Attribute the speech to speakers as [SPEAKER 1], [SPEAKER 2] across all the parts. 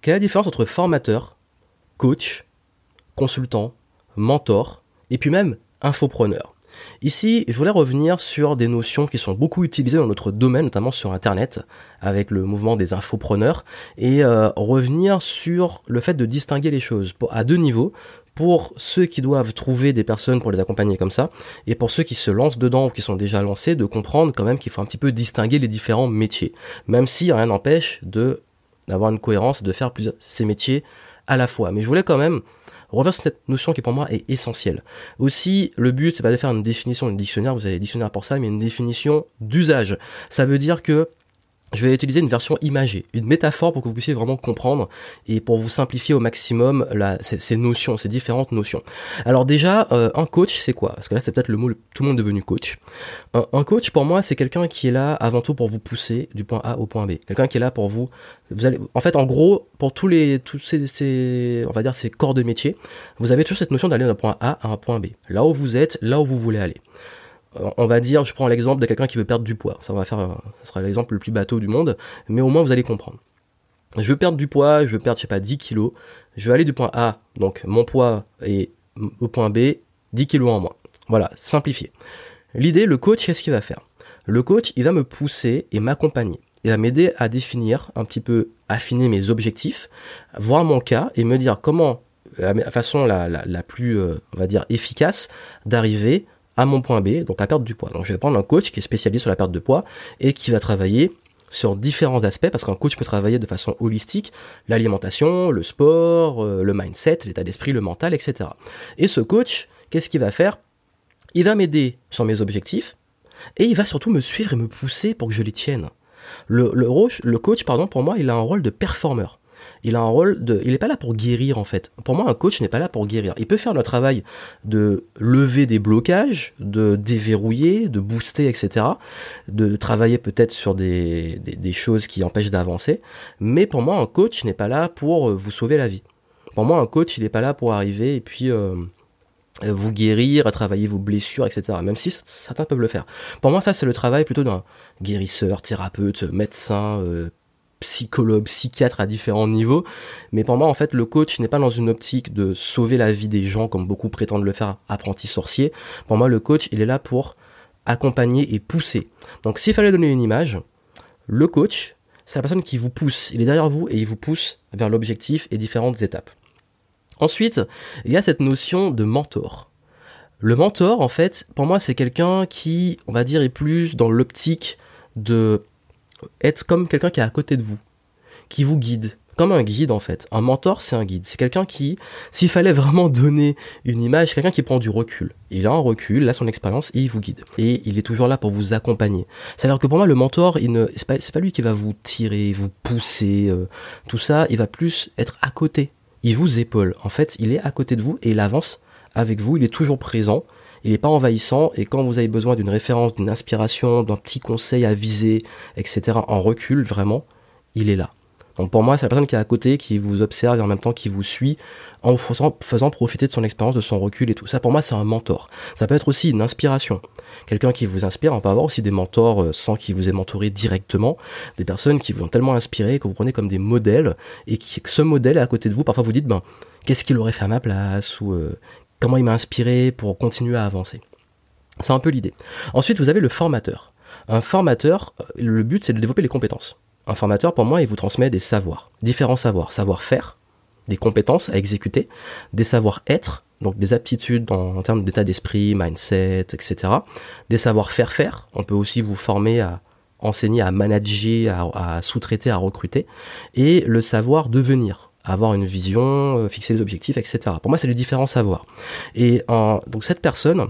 [SPEAKER 1] quelle est la différence entre formateur, coach, consultant, mentor, et puis même infopreneur? Ici, je voulais revenir sur des notions qui sont beaucoup utilisées dans notre domaine, notamment sur Internet, avec le mouvement des infopreneurs, et euh, revenir sur le fait de distinguer les choses à deux niveaux, pour ceux qui doivent trouver des personnes pour les accompagner comme ça, et pour ceux qui se lancent dedans ou qui sont déjà lancés, de comprendre quand même qu'il faut un petit peu distinguer les différents métiers, même si rien n'empêche de d'avoir une cohérence, de faire plusieurs ces métiers à la fois. Mais je voulais quand même revenir cette notion qui pour moi est essentielle. Aussi, le but, c'est pas de faire une définition du dictionnaire, vous avez des dictionnaires pour ça, mais une définition d'usage. Ça veut dire que je vais utiliser une version imagée, une métaphore pour que vous puissiez vraiment comprendre et pour vous simplifier au maximum ces, notions, ces différentes notions. Alors déjà, euh, un coach, c'est quoi? Parce que là, c'est peut-être le mot, tout le monde devenu coach. Un, coach, pour moi, c'est quelqu'un qui est là avant tout pour vous pousser du point A au point B. Quelqu'un qui est là pour vous, vous allez, en fait, en gros, pour tous les, tous ces, ces, on va dire, ces corps de métier, vous avez toujours cette notion d'aller d'un point A à un point B. Là où vous êtes, là où vous voulez aller on va dire, je prends l'exemple de quelqu'un qui veut perdre du poids. Ça va faire, ça sera l'exemple le plus bateau du monde, mais au moins vous allez comprendre. Je veux perdre du poids, je veux perdre, je sais pas, 10 kilos. Je veux aller du point A, donc mon poids est au point B, 10 kilos en moins. Voilà, simplifié. L'idée, le coach, qu'est-ce qu'il va faire? Le coach, il va me pousser et m'accompagner. Il va m'aider à définir un petit peu, affiner mes objectifs, voir mon cas et me dire comment, la façon la, la plus, euh, on va dire, efficace d'arriver à mon point B, donc à perdre du poids. Donc je vais prendre un coach qui est spécialisé sur la perte de poids et qui va travailler sur différents aspects, parce qu'un coach peut travailler de façon holistique, l'alimentation, le sport, euh, le mindset, l'état d'esprit, le mental, etc. Et ce coach, qu'est-ce qu'il va faire? Il va m'aider sur mes objectifs, et il va surtout me suivre et me pousser pour que je les tienne. Le, le, le coach, pardon, pour moi, il a un rôle de performeur il a un rôle de, il n'est pas là pour guérir en fait. Pour moi, un coach n'est pas là pour guérir. Il peut faire le travail de lever des blocages, de déverrouiller, de booster, etc. De travailler peut-être sur des, des, choses qui empêchent d'avancer. Mais pour moi, un coach n'est pas là pour vous sauver la vie. Pour moi, un coach, il n'est pas là pour arriver et puis euh, vous guérir, travailler vos blessures, etc. Même si certains peuvent le faire. Pour moi, ça, c'est le travail plutôt d'un guérisseur, thérapeute, médecin, euh, psychologue, psychiatre à différents niveaux. Mais pour moi, en fait, le coach n'est pas dans une optique de sauver la vie des gens comme beaucoup prétendent le faire apprenti sorcier. Pour moi, le coach, il est là pour accompagner et pousser. Donc, s'il fallait donner une image, le coach, c'est la personne qui vous pousse. Il est derrière vous et il vous pousse vers l'objectif et différentes étapes. Ensuite, il y a cette notion de mentor. Le mentor, en fait, pour moi, c'est quelqu'un qui, on va dire, est plus dans l'optique de être comme quelqu'un qui est à côté de vous, qui vous guide, comme un guide en fait. Un mentor, c'est un guide. C'est quelqu'un qui, s'il fallait vraiment donner une image, quelqu'un qui prend du recul. Il a un recul, il a son expérience et il vous guide. Et il est toujours là pour vous accompagner. C'est-à-dire que pour moi, le mentor, c'est pas, pas lui qui va vous tirer, vous pousser, euh, tout ça. Il va plus être à côté. Il vous épaule. En fait, il est à côté de vous et il avance avec vous. Il est toujours présent il n'est pas envahissant et quand vous avez besoin d'une référence, d'une inspiration, d'un petit conseil à viser, etc., en recul, vraiment, il est là. Donc pour moi, c'est la personne qui est à côté, qui vous observe et en même temps qui vous suit, en vous faisant, profiter de son expérience, de son recul et tout. Ça, pour moi, c'est un mentor. Ça peut être aussi une inspiration. Quelqu'un qui vous inspire. On peut avoir aussi des mentors euh, sans qu'il vous ait mentoré directement. Des personnes qui vous ont tellement inspiré que vous prenez comme des modèles et que ce modèle est à côté de vous. Parfois, vous dites, ben, qu'est-ce qu'il aurait fait à ma place ou euh, comment il m'a inspiré pour continuer à avancer. C'est un peu l'idée. Ensuite, vous avez le formateur. Un formateur, euh, le but c'est de développer les compétences. Un formateur, pour moi, il vous transmet des savoirs, différents savoirs, savoir-faire, des compétences à exécuter, des savoir-être, donc des aptitudes en, termes d'état d'esprit, mindset, etc. Des savoir-faire faire. On peut aussi vous former à enseigner à manager, à, à sous-traiter, à recruter. Et le savoir devenir avoir une vision, euh, fixer des objectifs, etc. Pour moi, c'est les différents savoirs. Et donc cette personne,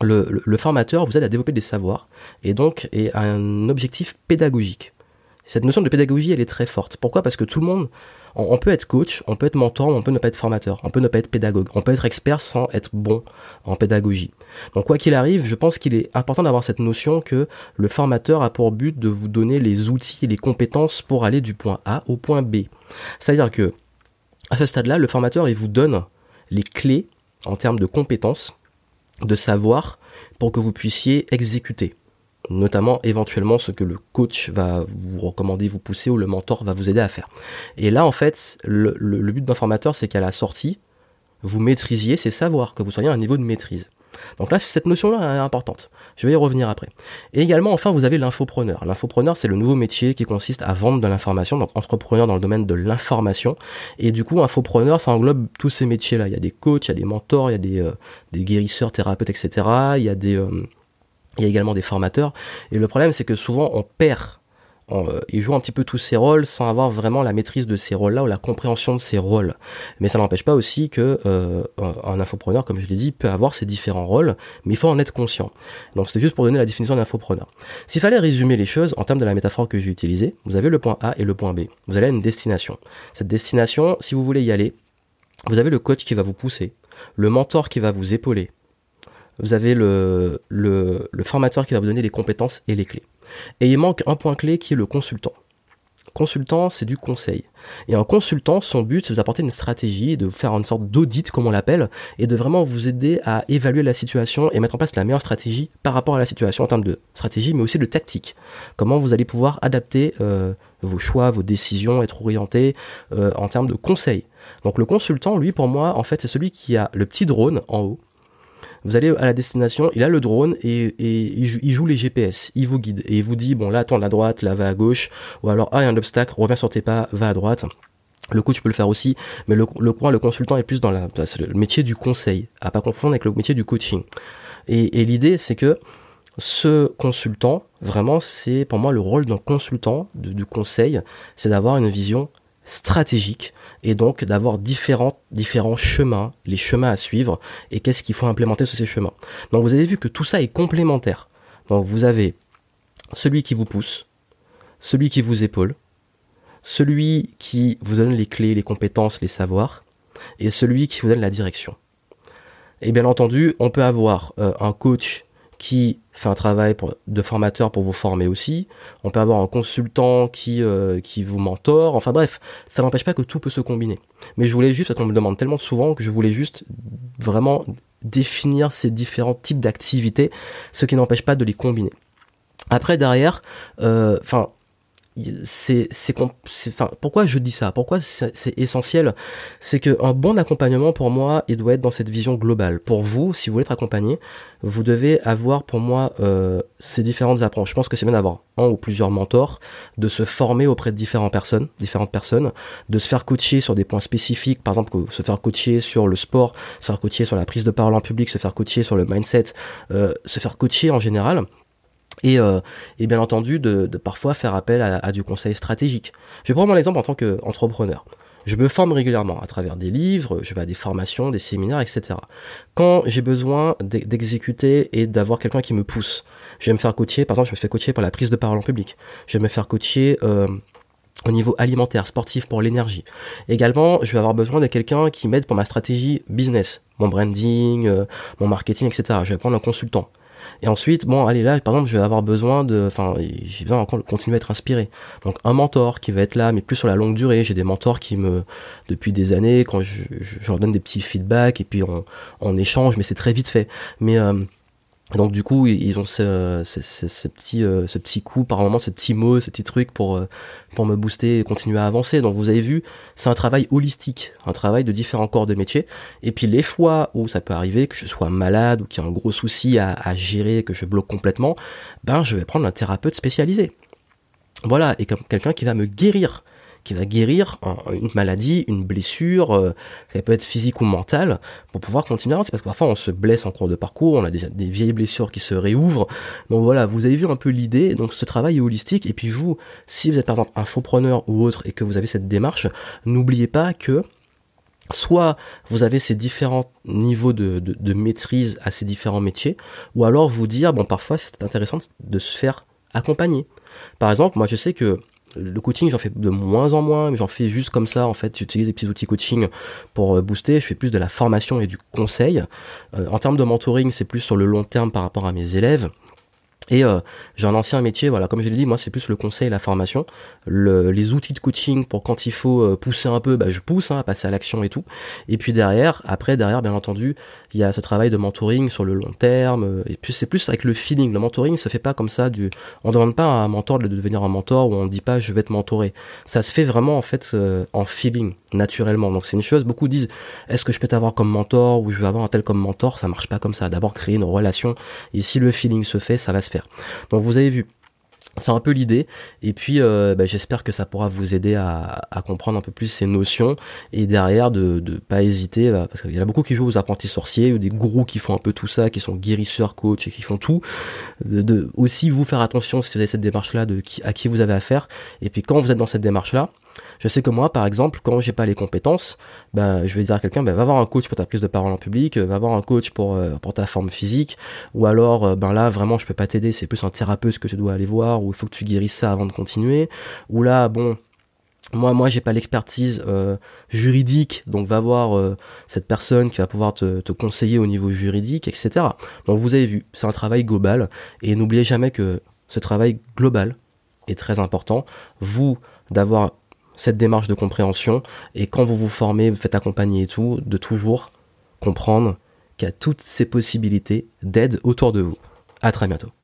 [SPEAKER 1] le, formateur vous aide à développer des savoirs et donc et un objectif pédagogique. Cette notion de pédagogie, elle est très forte. Pourquoi? Parce que tout le monde, on, peut être coach, on peut être mentor, on peut ne pas être formateur, on peut ne pas être pédagogue, on peut être expert sans être bon en pédagogie. Donc quoi qu'il arrive, je pense qu'il est important d'avoir cette notion que le formateur a pour but de vous donner les outils et les compétences pour aller du point A au point B. C'est-à-dire que à ce stade-là, le formateur vous donne les clés en termes de compétences, de savoir pour que vous puissiez exécuter. notamment éventuellement ce que le coach va vous recommander, vous pousser ou le mentor va vous aider à faire. Et là, en fait, le, le but d'un formateur, c'est qu'à la sortie, vous maîtrisiez ces savoirs, que vous soyez à un niveau de maîtrise. Donc là, cette notion-là est importante. Je vais y revenir après. Et également, enfin, vous avez l'infopreneur. L'infopreneur, c'est le nouveau métier qui consiste à vendre de l'information, donc entrepreneur dans le domaine de l'information. Et du coup, infopreneur, ça englobe tous ces métiers-là. Il y a des coachs, il y a des mentors, il y a des, euh, des guérisseurs, thérapeutes, etc. Il y a des, euh, il y a également des formateurs. Et le problème, c'est que souvent, on perd euh, il joue un petit peu tous ses rôles sans avoir vraiment la maîtrise de ces rôles-là ou la compréhension de ces rôles. Mais ça n'empêche pas aussi que euh, un infopreneur, comme je l'ai dit, peut avoir ses différents rôles, mais il faut en être conscient. Donc c'est juste pour donner la définition d'infopreneur. S'il fallait résumer les choses en termes de la métaphore que j'ai utilisée, vous avez le point A et le point B. Vous allez à une destination. Cette destination, si vous voulez y aller, vous avez le coach qui va vous pousser, le mentor qui va vous épauler, vous avez le, le, le formateur qui va vous donner les compétences et les clés. Et il manque un point clé qui est le consultant. Consultant, c'est du conseil. Et un consultant, son but, c'est de vous apporter une stratégie, de vous faire une sorte d'audit, comme on l'appelle, et de vraiment vous aider à évaluer la situation et mettre en place la meilleure stratégie par rapport à la situation en termes de stratégie, mais aussi de tactique. Comment vous allez pouvoir adapter euh, vos choix, vos décisions, être orienté euh, en termes de conseil. Donc le consultant, lui, pour moi, en fait, c'est celui qui a le petit drone en haut, vous allez à la destination, il a le drone et, il, joue, les GPS, il vous guide et il vous dit bon là tourne à droite, là va à gauche, ou alors ah il y a un obstacle, reviens sur tes pas, va à droite. Le coup, tu peux le faire aussi, mais le, le le consultant est plus dans la, le métier du conseil, à pas confondre avec le métier du coaching. Et, l'idée, c'est que ce consultant, vraiment, c'est pour moi le rôle d'un consultant, du conseil, c'est d'avoir une vision stratégique et donc d'avoir différents, différents chemins, les chemins à suivre et qu'est-ce qu'il faut implémenter sur ces chemins. Donc vous avez vu que tout ça est complémentaire. Donc vous avez celui qui vous pousse, celui qui vous épaule, celui qui vous donne les clés, les compétences, les savoirs, et celui qui vous donne la direction. Et bien entendu, on peut avoir euh, un coach qui fait un travail de formateur pour vous former aussi. On peut avoir un consultant qui, euh, qui vous mentore. Enfin bref, ça n'empêche pas que tout peut se combiner. Mais je voulais juste, parce qu'on me demande tellement souvent que je voulais juste vraiment définir ces différents types d'activités, ce qui n'empêche pas de les combiner. Après derrière, euh, enfin c'est enfin pourquoi je dis ça? Pourquoi c'est essentiel? C'est que un bon accompagnement pour moi il doit être dans cette vision globale. Pour vous si vous voulez être accompagné vous devez avoir pour moi euh, ces différentes approches. Je pense que c'est bien d'avoir un ou plusieurs mentors de se former auprès de différentes personnes différentes personnes de se faire coacher sur des points spécifiques par exemple se faire coacher sur le sport se faire coacher sur la prise de parole en public se faire coacher sur le mindset euh, se faire coacher en général et, euh, et, bien entendu de, parfois faire appel à, à, du conseil stratégique. Je vais prendre mon exemple en tant qu'entrepreneur. Je me forme régulièrement à travers des livres, je vais à des formations, des séminaires, etc. Quand j'ai besoin d'exécuter et d'avoir quelqu'un qui me pousse, je vais me faire coacher, par exemple, je me fais coacher par la prise de parole en public. Je vais me faire coacher euh, au niveau alimentaire, sportif pour l'énergie. Également, je vais avoir besoin de quelqu'un qui m'aide pour ma stratégie business, mon branding, euh, mon marketing, etc. Je vais prendre un consultant. Et ensuite, bon, allez là, par exemple, je vais avoir besoin de, enfin, j'ai besoin encore de continuer à être inspiré. Donc un mentor qui va être là, mais plus sur la longue durée. J'ai des mentors qui me, depuis des années, quand je, leur donne des petits feedbacks et puis on, on échange, mais c'est très vite fait. Mais euh, donc du coup, ils ont ce, ce, ce, petit, euh, ce petit coup, par moment, ce petit mot, ce petit truc pour, euh, pour me booster et continuer à avancer. Donc vous avez vu, c'est un travail holistique, un travail de différents corps de métier. Et puis les fois où ça peut arriver, que je sois malade ou qu'il y a un gros souci à, à gérer, que je bloque complètement, ben je vais prendre un thérapeute spécialisé. Voilà, et comme quelqu'un qui va me guérir qui va guérir une maladie, une blessure, euh, ça peut être physique ou mentale, pour pouvoir continuer à avancer. Parce que parfois on se blesse en cours de parcours, on a des, vieilles blessures qui se réouvrent. Donc voilà, vous avez vu un peu l'idée. Donc ce travail est holistique. Et puis vous, si vous êtes par exemple un faux-preneur ou autre et que vous avez cette démarche, n'oubliez pas que soit vous avez ces différents niveaux de, de, maîtrise à ces différents métiers, ou alors vous dire, bon, parfois c'est intéressant de se faire accompagner. Par exemple, moi je sais que le coaching, j'en fais de moins en moins, mais j'en fais juste comme ça. En fait, j'utilise des petits outils coaching pour euh, booster. Je fais plus de la formation et du conseil. Euh, en termes de mentoring, c'est plus sur le long terme par rapport à mes élèves. Et euh, j'ai un ancien métier, voilà, comme je l'ai dit, moi c'est plus le conseil, la formation, le, les outils de coaching pour quand il faut euh, pousser un peu, bah, je pousse, hein, à passer à l'action et tout. Et puis derrière, après derrière, bien entendu, il y a ce travail de mentoring sur le long terme. Euh, et puis c'est plus avec le feeling. Le mentoring se fait pas comme ça. Du, on demande pas à un mentor de devenir un mentor ou on dit pas je vais te mentorer. Ça se fait vraiment en fait en feeling, naturellement. Donc c'est une chose. Beaucoup disent est-ce que je peux t'avoir comme mentor ou je veux avoir un tel comme mentor? Ça marche pas comme ça. D'abord créer une relation. Et si le feeling se fait, ça va se faire. Donc vous avez vu, c'est un peu l'idée. Et puis, euh, bah, j'espère que ça pourra vous aider à, comprendre un peu plus ces notions. Et derrière, de ne pas hésiter, bah, parce qu'il y en a beaucoup qui jouent aux apprentis sorciers, ou des gourous qui font un peu tout ça, qui sont guérisseurs, coachs et qui font tout. De, aussi vous faire attention si vous avez cette démarche-là, de à qui vous avez affaire. Et puis quand vous êtes dans cette démarche-là, je sais que moi, par exemple, quand j'ai pas les compétences, ben, je vais dire à quelqu'un, ben, va voir un coach pour ta prise de parole en public, euh, va voir un coach pour, euh, pour ta forme physique, ou alors, euh, ben là, vraiment, je peux pas t'aider, c'est plus un thérapeute que tu dois aller voir, ou il faut que tu guérisses ça avant de continuer, ou là, bon, moi, moi, j'ai pas l'expertise juridique, donc va voir cette personne qui va pouvoir te, conseiller au niveau juridique, etc. Donc vous avez vu, c'est un travail global, et n'oubliez jamais que ce travail global est très important. Vous, d'avoir cette démarche de compréhension et quand vous vous formez, vous faites accompagner et tout, de toujours comprendre qu'il y a toutes ces possibilités d'aide autour de vous. À très bientôt.